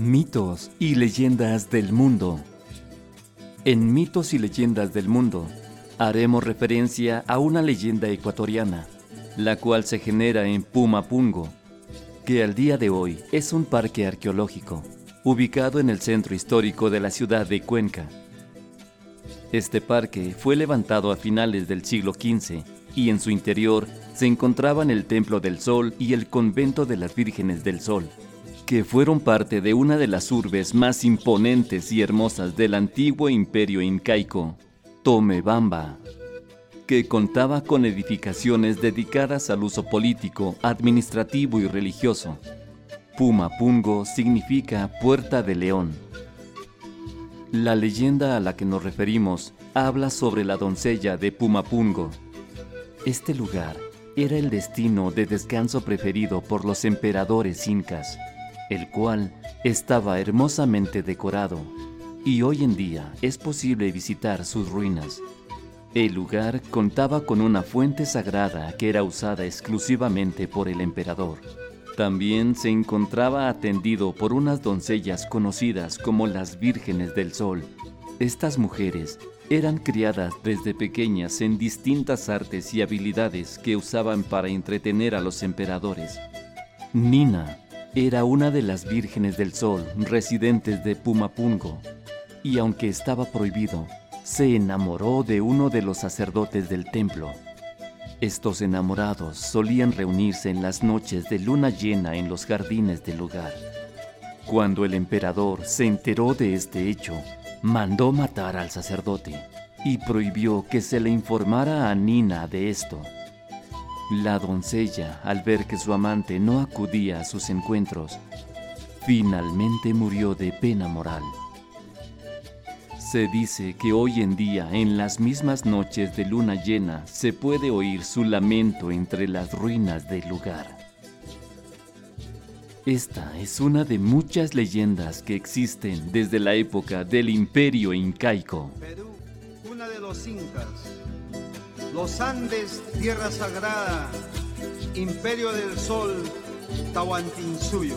Mitos y leyendas del mundo. En Mitos y leyendas del mundo haremos referencia a una leyenda ecuatoriana, la cual se genera en Pumapungo, que al día de hoy es un parque arqueológico, ubicado en el centro histórico de la ciudad de Cuenca. Este parque fue levantado a finales del siglo XV y en su interior se encontraban el Templo del Sol y el Convento de las Vírgenes del Sol que fueron parte de una de las urbes más imponentes y hermosas del antiguo imperio incaico, Tomebamba, que contaba con edificaciones dedicadas al uso político, administrativo y religioso. Pumapungo significa Puerta de León. La leyenda a la que nos referimos habla sobre la doncella de Pumapungo. Este lugar era el destino de descanso preferido por los emperadores incas el cual estaba hermosamente decorado y hoy en día es posible visitar sus ruinas. El lugar contaba con una fuente sagrada que era usada exclusivamente por el emperador. También se encontraba atendido por unas doncellas conocidas como las Vírgenes del Sol. Estas mujeres eran criadas desde pequeñas en distintas artes y habilidades que usaban para entretener a los emperadores. Nina era una de las vírgenes del sol residentes de Pumapungo, y aunque estaba prohibido, se enamoró de uno de los sacerdotes del templo. Estos enamorados solían reunirse en las noches de luna llena en los jardines del lugar. Cuando el emperador se enteró de este hecho, mandó matar al sacerdote y prohibió que se le informara a Nina de esto. La doncella, al ver que su amante no acudía a sus encuentros, finalmente murió de pena moral. Se dice que hoy en día, en las mismas noches de luna llena, se puede oír su lamento entre las ruinas del lugar. Esta es una de muchas leyendas que existen desde la época del imperio incaico. Perú, una de los incas los Andes, tierra sagrada, imperio del sol, Tahuantinsuyo.